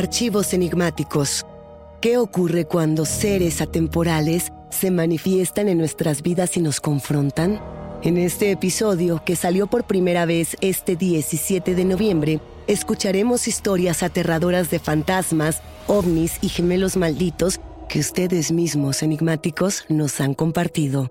Archivos enigmáticos. ¿Qué ocurre cuando seres atemporales se manifiestan en nuestras vidas y nos confrontan? En este episodio, que salió por primera vez este 17 de noviembre, escucharemos historias aterradoras de fantasmas, ovnis y gemelos malditos que ustedes mismos enigmáticos nos han compartido.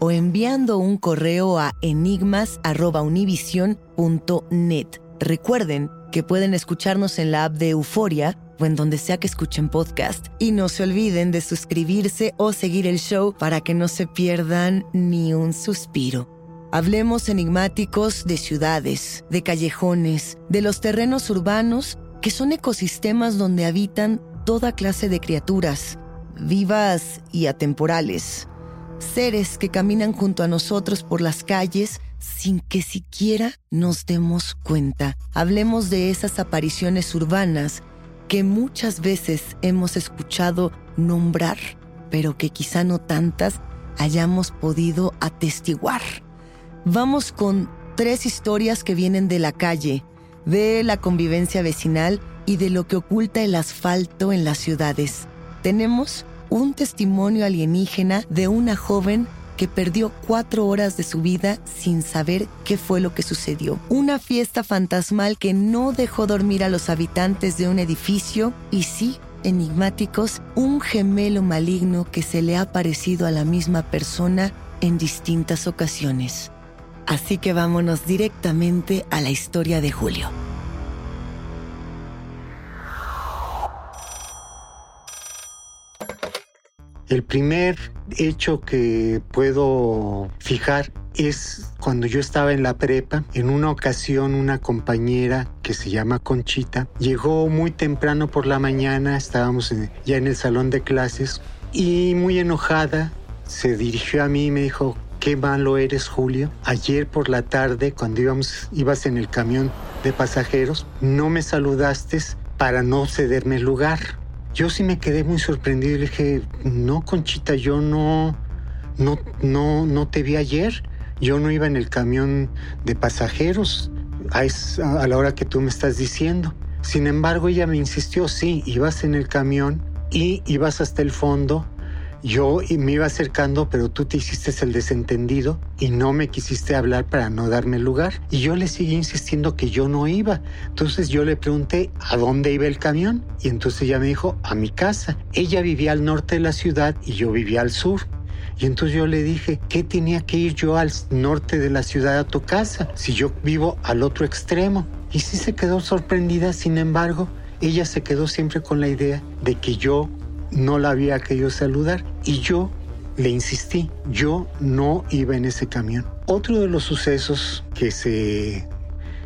o enviando un correo a enigmas.univision.net. Recuerden que pueden escucharnos en la app de Euforia o en donde sea que escuchen podcast. Y no se olviden de suscribirse o seguir el show para que no se pierdan ni un suspiro. Hablemos enigmáticos de ciudades, de callejones, de los terrenos urbanos que son ecosistemas donde habitan toda clase de criaturas, vivas y atemporales seres que caminan junto a nosotros por las calles sin que siquiera nos demos cuenta. Hablemos de esas apariciones urbanas que muchas veces hemos escuchado nombrar, pero que quizá no tantas hayamos podido atestiguar. Vamos con tres historias que vienen de la calle, de la convivencia vecinal y de lo que oculta el asfalto en las ciudades. Tenemos un testimonio alienígena de una joven que perdió cuatro horas de su vida sin saber qué fue lo que sucedió. Una fiesta fantasmal que no dejó dormir a los habitantes de un edificio y sí, enigmáticos, un gemelo maligno que se le ha parecido a la misma persona en distintas ocasiones. Así que vámonos directamente a la historia de Julio. El primer hecho que puedo fijar es cuando yo estaba en la prepa. En una ocasión una compañera que se llama Conchita llegó muy temprano por la mañana, estábamos ya en el salón de clases y muy enojada se dirigió a mí y me dijo, qué malo eres, Julio. Ayer por la tarde, cuando íbamos, ibas en el camión de pasajeros, no me saludaste para no cederme el lugar. Yo sí me quedé muy sorprendido y le dije, no, Conchita, yo no, no, no, no te vi ayer. Yo no iba en el camión de pasajeros a, a la hora que tú me estás diciendo. Sin embargo, ella me insistió, sí, ibas en el camión y ibas hasta el fondo. Yo me iba acercando, pero tú te hiciste el desentendido y no me quisiste hablar para no darme lugar. Y yo le seguí insistiendo que yo no iba. Entonces yo le pregunté a dónde iba el camión y entonces ella me dijo a mi casa. Ella vivía al norte de la ciudad y yo vivía al sur. Y entonces yo le dije, ¿qué tenía que ir yo al norte de la ciudad a tu casa si yo vivo al otro extremo? Y sí se quedó sorprendida, sin embargo, ella se quedó siempre con la idea de que yo no la había querido saludar y yo le insistí, yo no iba en ese camión. Otro de los sucesos que se,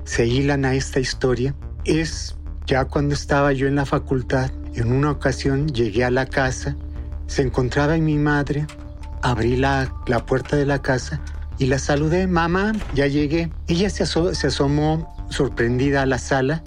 se hilan a esta historia es ya cuando estaba yo en la facultad, en una ocasión llegué a la casa, se encontraba en mi madre, abrí la, la puerta de la casa y la saludé, mamá, ya llegué. Ella se, se asomó sorprendida a la sala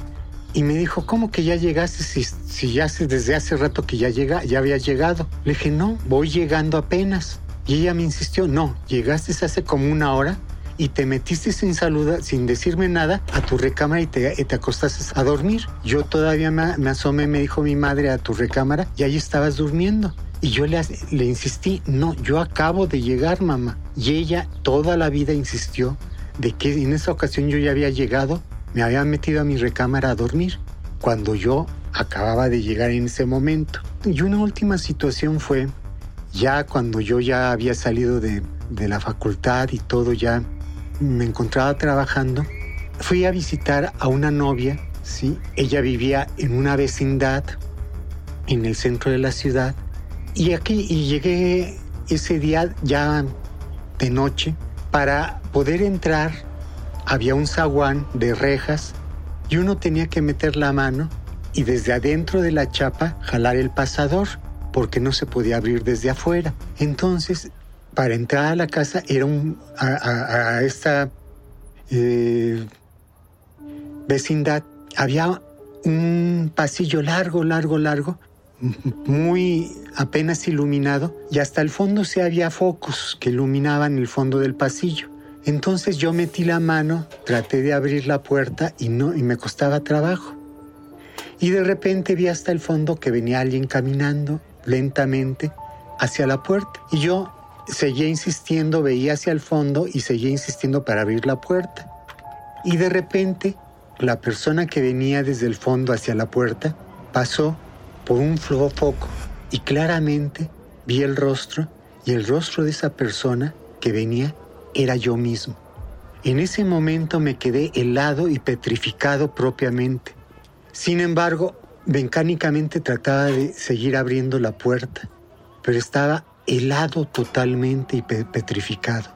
y me dijo, ¿cómo que ya llegaste si, si ya desde hace rato que ya, llega, ya había llegado? Le dije, no, voy llegando apenas. Y ella me insistió, no, llegaste hace como una hora y te metiste sin saludar, sin decirme nada, a tu recámara y te, te acostaste a dormir. Yo todavía me, me, asomé, me dijo mi madre, a tu recámara y ahí estabas durmiendo. Y yo le, le insistí, no, yo acabo de llegar, mamá. Y ella toda la vida insistió de que en esa ocasión yo ya había llegado me había metido a mi recámara a dormir cuando yo acababa de llegar en ese momento. Y una última situación fue ya cuando yo ya había salido de, de la facultad y todo ya me encontraba trabajando, fui a visitar a una novia, ¿sí? Ella vivía en una vecindad en el centro de la ciudad y aquí y llegué ese día ya de noche para poder entrar había un zaguán de rejas y uno tenía que meter la mano y desde adentro de la chapa jalar el pasador porque no se podía abrir desde afuera. Entonces, para entrar a la casa era a, esta eh, vecindad había un pasillo largo, largo, largo, muy apenas iluminado y hasta el fondo se había focos que iluminaban el fondo del pasillo. Entonces yo metí la mano, traté de abrir la puerta y no y me costaba trabajo. Y de repente vi hasta el fondo que venía alguien caminando lentamente hacia la puerta y yo seguía insistiendo, veía hacia el fondo y seguía insistiendo para abrir la puerta. Y de repente la persona que venía desde el fondo hacia la puerta pasó por un foco y claramente vi el rostro y el rostro de esa persona que venía era yo mismo. En ese momento me quedé helado y petrificado propiamente. Sin embargo, mecánicamente trataba de seguir abriendo la puerta, pero estaba helado totalmente y petrificado.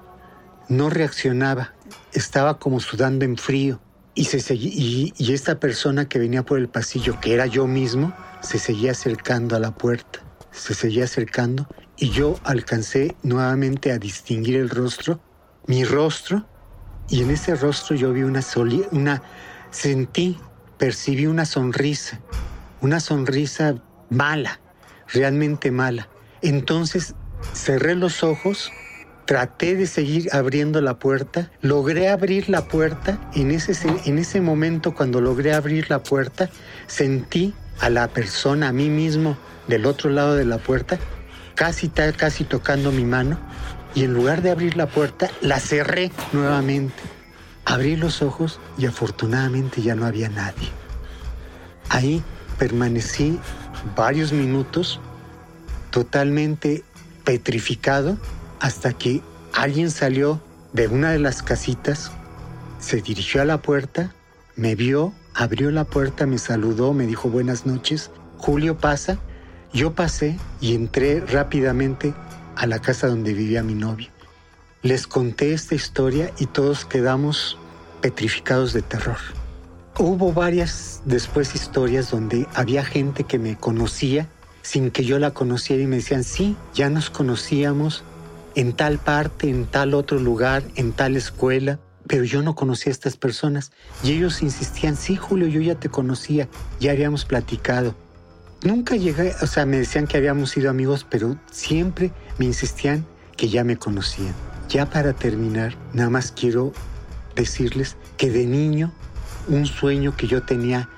No reaccionaba, estaba como sudando en frío. Y, se y, y esta persona que venía por el pasillo, que era yo mismo, se seguía acercando a la puerta, se seguía acercando y yo alcancé nuevamente a distinguir el rostro mi rostro y en ese rostro yo vi una, sentí, percibí una sonrisa, una sonrisa mala, realmente mala. Entonces cerré los ojos, traté de seguir abriendo la puerta, logré abrir la puerta, en ese, en ese momento cuando logré abrir la puerta, sentí a la persona, a mí mismo, del otro lado de la puerta, casi, casi tocando mi mano, y en lugar de abrir la puerta, la cerré nuevamente. Abrí los ojos y afortunadamente ya no había nadie. Ahí permanecí varios minutos totalmente petrificado hasta que alguien salió de una de las casitas, se dirigió a la puerta, me vio, abrió la puerta, me saludó, me dijo buenas noches, Julio pasa. Yo pasé y entré rápidamente a la casa donde vivía mi novia. Les conté esta historia y todos quedamos petrificados de terror. Hubo varias después historias donde había gente que me conocía sin que yo la conociera y me decían, sí, ya nos conocíamos, en tal parte, en tal otro lugar, en tal escuela, pero yo no conocía a estas personas y ellos insistían, sí, Julio, yo ya te conocía, ya habíamos platicado. Nunca llegué, o sea, me decían que habíamos sido amigos, pero siempre me insistían que ya me conocían. Ya para terminar, nada más quiero decirles que de niño, un sueño que yo tenía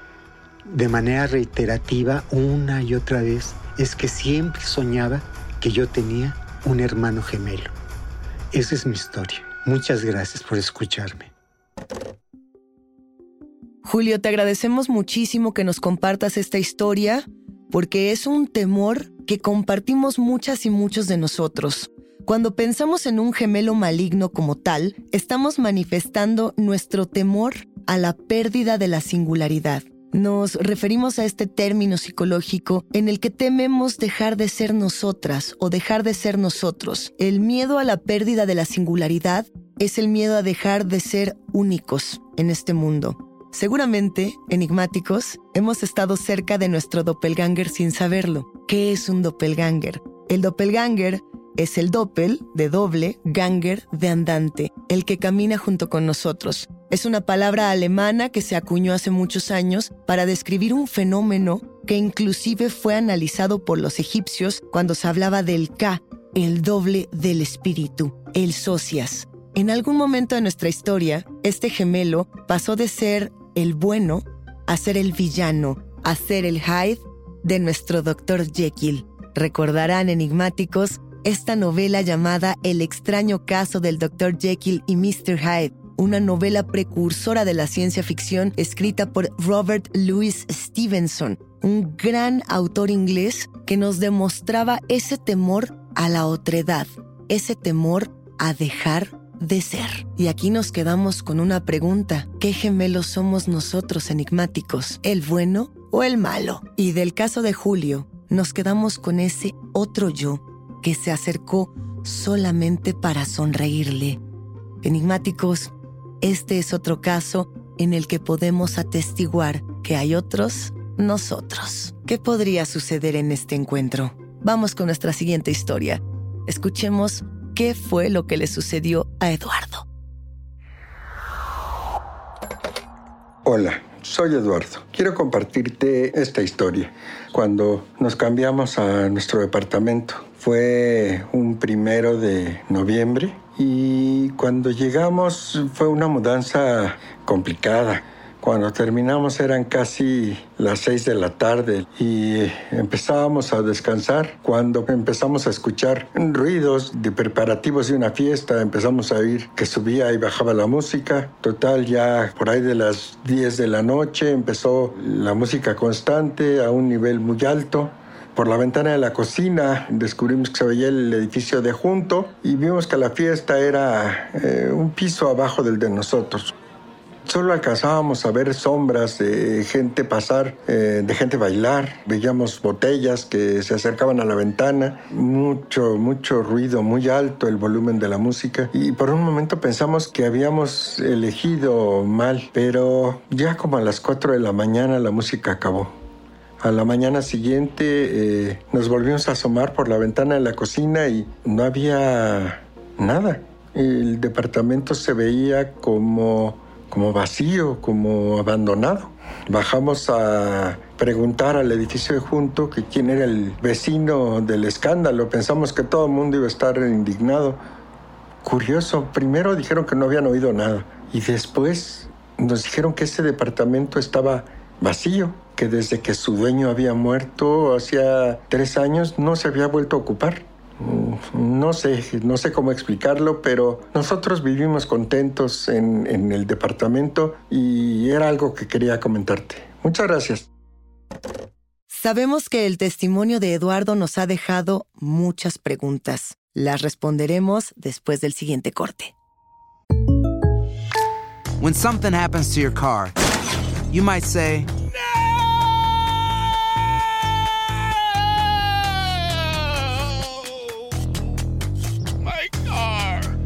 de manera reiterativa una y otra vez es que siempre soñaba que yo tenía un hermano gemelo. Esa es mi historia. Muchas gracias por escucharme. Julio, te agradecemos muchísimo que nos compartas esta historia porque es un temor que compartimos muchas y muchos de nosotros. Cuando pensamos en un gemelo maligno como tal, estamos manifestando nuestro temor a la pérdida de la singularidad. Nos referimos a este término psicológico en el que tememos dejar de ser nosotras o dejar de ser nosotros. El miedo a la pérdida de la singularidad es el miedo a dejar de ser únicos en este mundo. Seguramente, enigmáticos, hemos estado cerca de nuestro doppelganger sin saberlo. ¿Qué es un doppelganger? El doppelganger es el doppel de doble, ganger de andante, el que camina junto con nosotros. Es una palabra alemana que se acuñó hace muchos años para describir un fenómeno que inclusive fue analizado por los egipcios cuando se hablaba del Ka, el doble del espíritu, el socias. En algún momento de nuestra historia, este gemelo pasó de ser el bueno a ser el villano, a ser el Hyde de nuestro Dr. Jekyll. Recordarán enigmáticos esta novela llamada El extraño caso del Dr. Jekyll y Mr. Hyde, una novela precursora de la ciencia ficción escrita por Robert Louis Stevenson, un gran autor inglés que nos demostraba ese temor a la otredad, ese temor a dejar de ser. Y aquí nos quedamos con una pregunta. ¿Qué gemelos somos nosotros enigmáticos? ¿El bueno o el malo? Y del caso de Julio, nos quedamos con ese otro yo que se acercó solamente para sonreírle. Enigmáticos, este es otro caso en el que podemos atestiguar que hay otros nosotros. ¿Qué podría suceder en este encuentro? Vamos con nuestra siguiente historia. Escuchemos qué fue lo que le sucedió a Eduardo. Hola, soy Eduardo. Quiero compartirte esta historia. Cuando nos cambiamos a nuestro departamento, fue un primero de noviembre y cuando llegamos fue una mudanza complicada. Cuando terminamos eran casi las seis de la tarde y empezábamos a descansar. Cuando empezamos a escuchar ruidos de preparativos de una fiesta, empezamos a oír que subía y bajaba la música. Total, ya por ahí de las 10 de la noche empezó la música constante a un nivel muy alto. Por la ventana de la cocina descubrimos que se veía el edificio de junto y vimos que la fiesta era eh, un piso abajo del de nosotros. Solo alcanzábamos a ver sombras de gente pasar, eh, de gente bailar. Veíamos botellas que se acercaban a la ventana. Mucho, mucho ruido, muy alto el volumen de la música. Y por un momento pensamos que habíamos elegido mal. Pero ya como a las 4 de la mañana la música acabó. A la mañana siguiente eh, nos volvimos a asomar por la ventana de la cocina y no había nada. El departamento se veía como, como vacío, como abandonado. Bajamos a preguntar al edificio de junto que quién era el vecino del escándalo. Pensamos que todo el mundo iba a estar indignado. Curioso, primero dijeron que no habían oído nada y después nos dijeron que ese departamento estaba vacío que desde que su dueño había muerto hacía tres años no se había vuelto a ocupar. Mm, no sé, no sé cómo explicarlo, pero nosotros vivimos contentos en, en el departamento y era algo que quería comentarte. Muchas gracias. Sabemos que el testimonio de Eduardo nos ha dejado muchas preguntas. Las responderemos después del siguiente corte. When something happens to your car, you might say,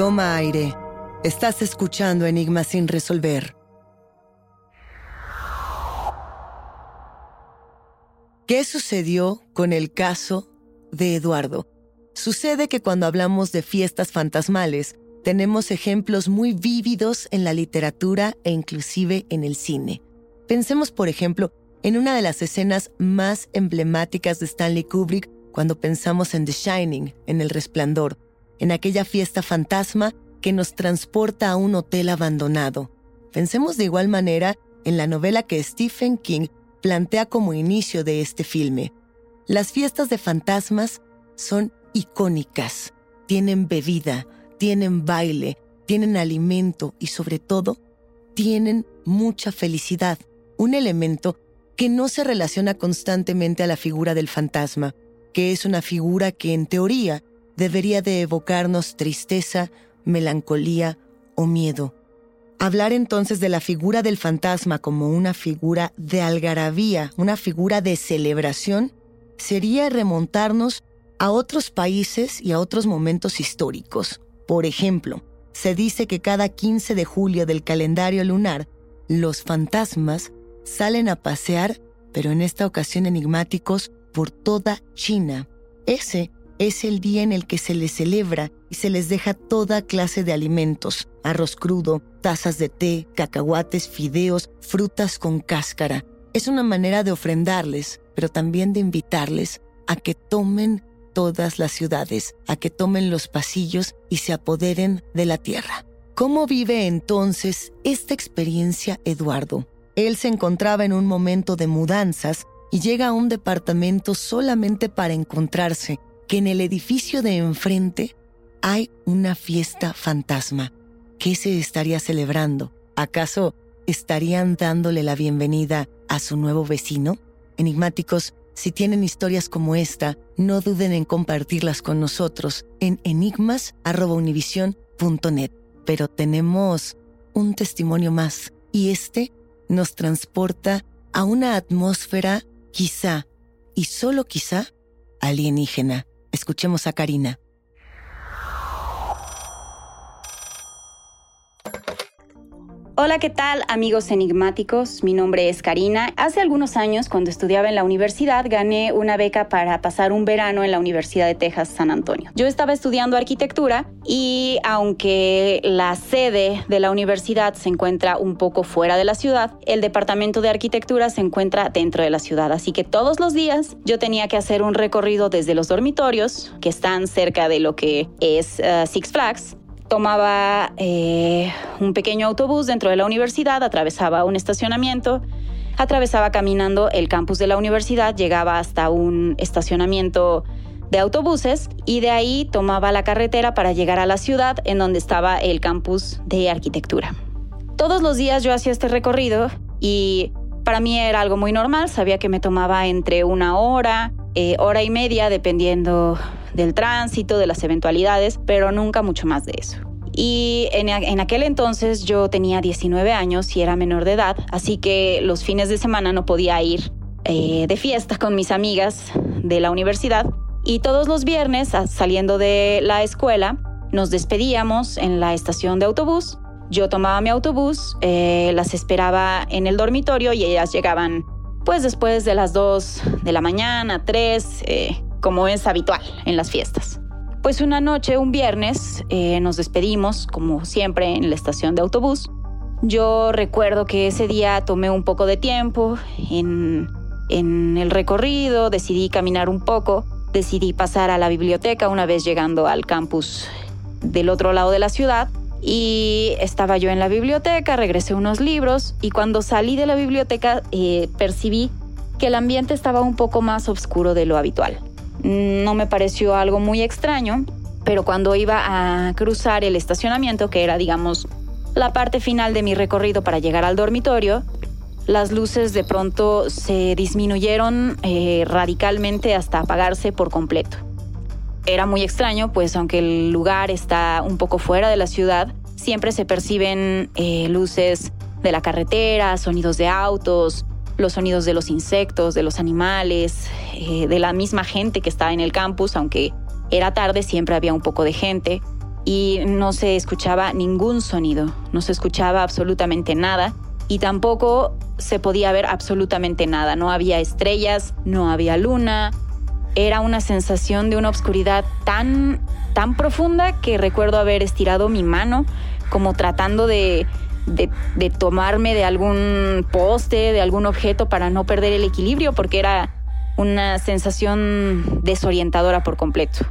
Toma aire. Estás escuchando Enigmas sin resolver. ¿Qué sucedió con el caso de Eduardo? Sucede que cuando hablamos de fiestas fantasmales, tenemos ejemplos muy vívidos en la literatura e inclusive en el cine. Pensemos, por ejemplo, en una de las escenas más emblemáticas de Stanley Kubrick cuando pensamos en The Shining, en El Resplandor, en aquella fiesta fantasma que nos transporta a un hotel abandonado. Pensemos de igual manera en la novela que Stephen King plantea como inicio de este filme. Las fiestas de fantasmas son icónicas, tienen bebida, tienen baile, tienen alimento y sobre todo tienen mucha felicidad, un elemento que no se relaciona constantemente a la figura del fantasma, que es una figura que en teoría debería de evocarnos tristeza, melancolía o miedo. Hablar entonces de la figura del fantasma como una figura de algarabía, una figura de celebración, sería remontarnos a otros países y a otros momentos históricos. Por ejemplo, se dice que cada 15 de julio del calendario lunar, los fantasmas salen a pasear, pero en esta ocasión enigmáticos, por toda China. Ese es el día en el que se les celebra y se les deja toda clase de alimentos, arroz crudo, tazas de té, cacahuates, fideos, frutas con cáscara. Es una manera de ofrendarles, pero también de invitarles a que tomen todas las ciudades, a que tomen los pasillos y se apoderen de la tierra. ¿Cómo vive entonces esta experiencia Eduardo? Él se encontraba en un momento de mudanzas y llega a un departamento solamente para encontrarse que en el edificio de enfrente hay una fiesta fantasma. ¿Qué se estaría celebrando? ¿Acaso estarían dándole la bienvenida a su nuevo vecino? Enigmáticos, si tienen historias como esta, no duden en compartirlas con nosotros en enigmas.univision.net. Pero tenemos un testimonio más y este nos transporta a una atmósfera quizá, y solo quizá, alienígena. Escuchemos a Karina. Hola, ¿qué tal amigos enigmáticos? Mi nombre es Karina. Hace algunos años, cuando estudiaba en la universidad, gané una beca para pasar un verano en la Universidad de Texas San Antonio. Yo estaba estudiando arquitectura y aunque la sede de la universidad se encuentra un poco fuera de la ciudad, el departamento de arquitectura se encuentra dentro de la ciudad. Así que todos los días yo tenía que hacer un recorrido desde los dormitorios, que están cerca de lo que es uh, Six Flags, tomaba eh, un pequeño autobús dentro de la universidad, atravesaba un estacionamiento, atravesaba caminando el campus de la universidad, llegaba hasta un estacionamiento de autobuses y de ahí tomaba la carretera para llegar a la ciudad en donde estaba el campus de arquitectura. Todos los días yo hacía este recorrido y para mí era algo muy normal, sabía que me tomaba entre una hora, eh, hora y media, dependiendo del tránsito, de las eventualidades, pero nunca mucho más de eso. Y en, en, aquel entonces yo tenía 19 años y era menor de edad, así que los fines de semana no podía ir eh, de fiesta con mis amigas de la universidad y todos los viernes, saliendo de la escuela, nos despedíamos en la estación de autobús. Yo tomaba mi autobús, eh, las esperaba en el dormitorio y ellas llegaban pues después de las 2 de la mañana, 3, eh, como es habitual en las fiestas. Pues una noche, un viernes, eh, nos despedimos, como siempre, en la estación de autobús. Yo recuerdo que ese día tomé un poco de tiempo en, en el recorrido, decidí caminar un poco, decidí pasar a la biblioteca una vez llegando al campus del otro lado de la ciudad y estaba yo en la biblioteca, regresé unos libros y cuando salí de la biblioteca eh, percibí que el ambiente estaba un poco más oscuro de lo habitual. No me pareció algo muy extraño, pero cuando iba a cruzar el estacionamiento, que era digamos la parte final de mi recorrido para llegar al dormitorio, las luces de pronto se disminuyeron eh, radicalmente hasta apagarse por completo. Era muy extraño, pues aunque el lugar está un poco fuera de la ciudad, siempre se perciben eh, luces de la carretera, sonidos de autos, los sonidos de los insectos, de los animales, eh, de la misma gente que estaba en el campus, aunque era tarde, siempre había un poco de gente y no se escuchaba ningún sonido, no se escuchaba absolutamente nada y tampoco se podía ver absolutamente nada, no había estrellas, no había luna, era una sensación de una oscuridad tan, tan profunda que recuerdo haber estirado mi mano como tratando de, de, tomarme de algún poste, de algún objeto para no perder el equilibrio, porque era una sensación desorientadora por completo.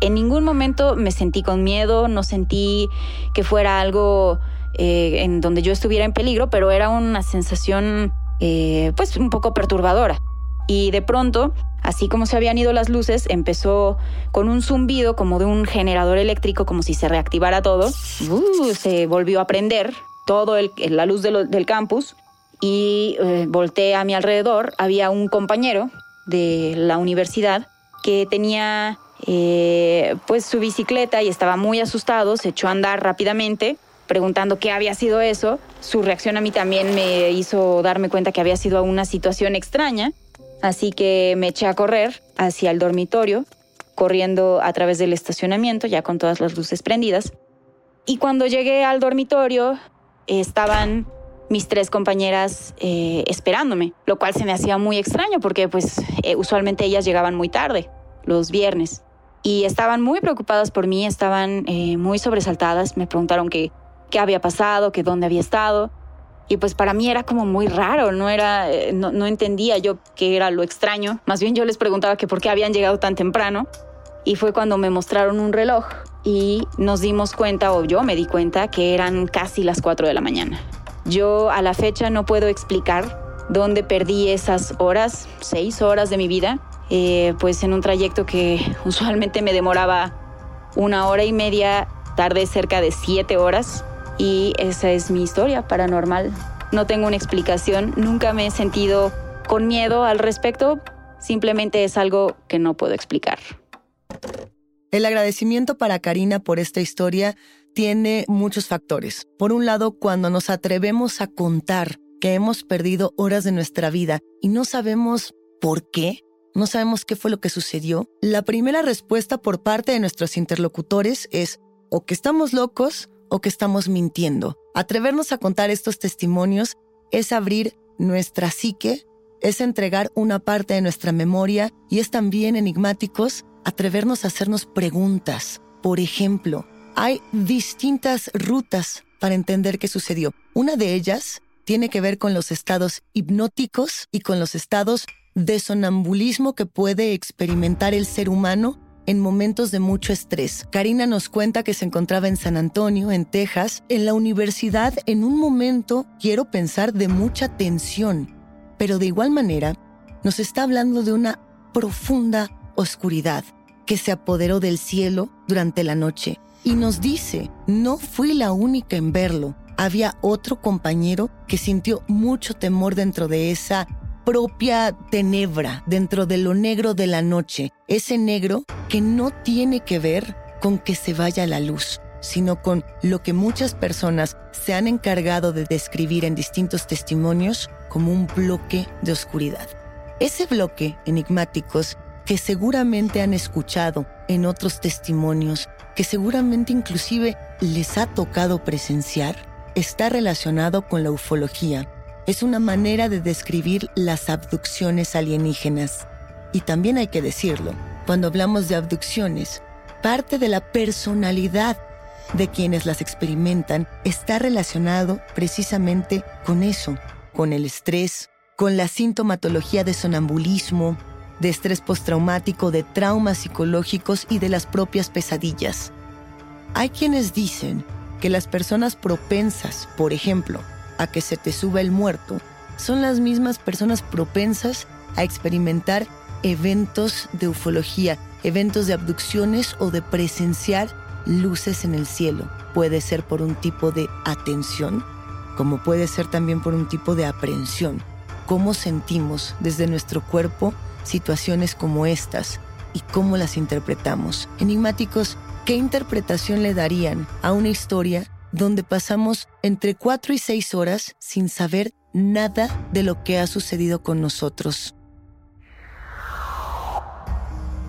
En ningún momento me sentí con miedo, no sentí que fuera algo eh, en donde yo estuviera en peligro, pero era una sensación eh, pues un poco perturbadora. Y de pronto Así como se habían ido las luces, empezó con un zumbido como de un generador eléctrico, como si se reactivara todo. Uh, se volvió a prender todo la luz del campus y eh, volteé a mi alrededor. Había un compañero de la universidad que tenía eh, pues su bicicleta y estaba muy asustado, se echó a andar rápidamente preguntando qué había sido eso. Su reacción a mí también me hizo darme cuenta que había sido una situación extraña Así que me eché a correr hacia el dormitorio, corriendo a través del estacionamiento, ya con todas las luces prendidas. Y cuando llegué al dormitorio, estaban mis tres compañeras eh, esperándome, lo cual se me hacía muy extraño porque pues eh, usualmente ellas llegaban muy tarde, los viernes. Y estaban muy preocupadas por mí, estaban eh, muy sobresaltadas, me preguntaron qué, qué había pasado, que dónde había estado. Y pues para mí era como muy raro, no era, eh, no, entendía yo qué era lo extraño. Más bien yo les preguntaba que por qué habían llegado tan temprano. Y fue cuando me mostraron un reloj y nos dimos cuenta, o yo me di cuenta, que eran casi las 4 de la mañana. Yo a la fecha no puedo explicar dónde perdí esas horas, seis horas de mi vida, eh, pues en un trayecto que usualmente me demoraba una hora y media, tardé cerca de siete horas y esa es mi historia paranormal. No tengo una explicación, nunca me he sentido con miedo al respecto, simplemente es algo que no puedo explicar. El agradecimiento para Karina por esta historia tiene muchos factores. Por un lado, cuando nos atrevemos a contar que hemos perdido horas de nuestra vida y no sabemos por qué, no sabemos qué fue lo que sucedió, la primera respuesta por parte de nuestros interlocutores es o que estamos locos o que estamos mintiendo. Atrevernos a contar estos testimonios es abrir nuestra psique, es entregar una parte de nuestra memoria y es también enigmáticos atrevernos a hacernos preguntas. Por ejemplo, hay distintas rutas para entender qué sucedió. Una de ellas tiene que ver con los estados hipnóticos y con los estados de sonambulismo que puede experimentar el ser humano en momentos de mucho estrés. Karina nos cuenta que se encontraba en San Antonio, en Texas, en la universidad en un momento, quiero pensar, de mucha tensión, pero de igual manera nos está hablando de una profunda oscuridad que se apoderó del cielo durante la noche. Y nos dice, no fui la única en verlo, había otro compañero que sintió mucho temor dentro de esa propia tenebra dentro de lo negro de la noche, ese negro que no tiene que ver con que se vaya la luz, sino con lo que muchas personas se han encargado de describir en distintos testimonios como un bloque de oscuridad. Ese bloque, enigmáticos, que seguramente han escuchado en otros testimonios, que seguramente inclusive les ha tocado presenciar, está relacionado con la ufología. Es una manera de describir las abducciones alienígenas. Y también hay que decirlo, cuando hablamos de abducciones, parte de la personalidad de quienes las experimentan está relacionado precisamente con eso, con el estrés, con la sintomatología de sonambulismo, de estrés postraumático, de traumas psicológicos y de las propias pesadillas. Hay quienes dicen que las personas propensas, por ejemplo, a que se te suba el muerto, son las mismas personas propensas a experimentar eventos de ufología, eventos de abducciones o de presenciar luces en el cielo. Puede ser por un tipo de atención, como puede ser también por un tipo de aprehensión. Cómo sentimos desde nuestro cuerpo situaciones como estas y cómo las interpretamos. Enigmáticos, ¿qué interpretación le darían a una historia donde pasamos entre cuatro y seis horas sin saber nada de lo que ha sucedido con nosotros?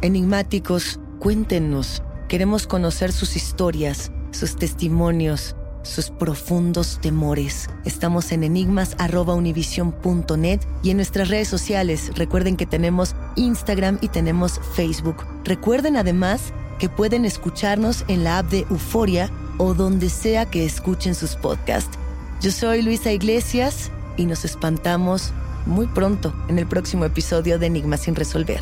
Enigmáticos, cuéntenos. Queremos conocer sus historias, sus testimonios, sus profundos temores. Estamos en enigmas.univision.net y en nuestras redes sociales. Recuerden que tenemos Instagram y tenemos Facebook. Recuerden además que pueden escucharnos en la app de Euforia o donde sea que escuchen sus podcasts. Yo soy Luisa Iglesias y nos espantamos muy pronto en el próximo episodio de Enigmas sin resolver.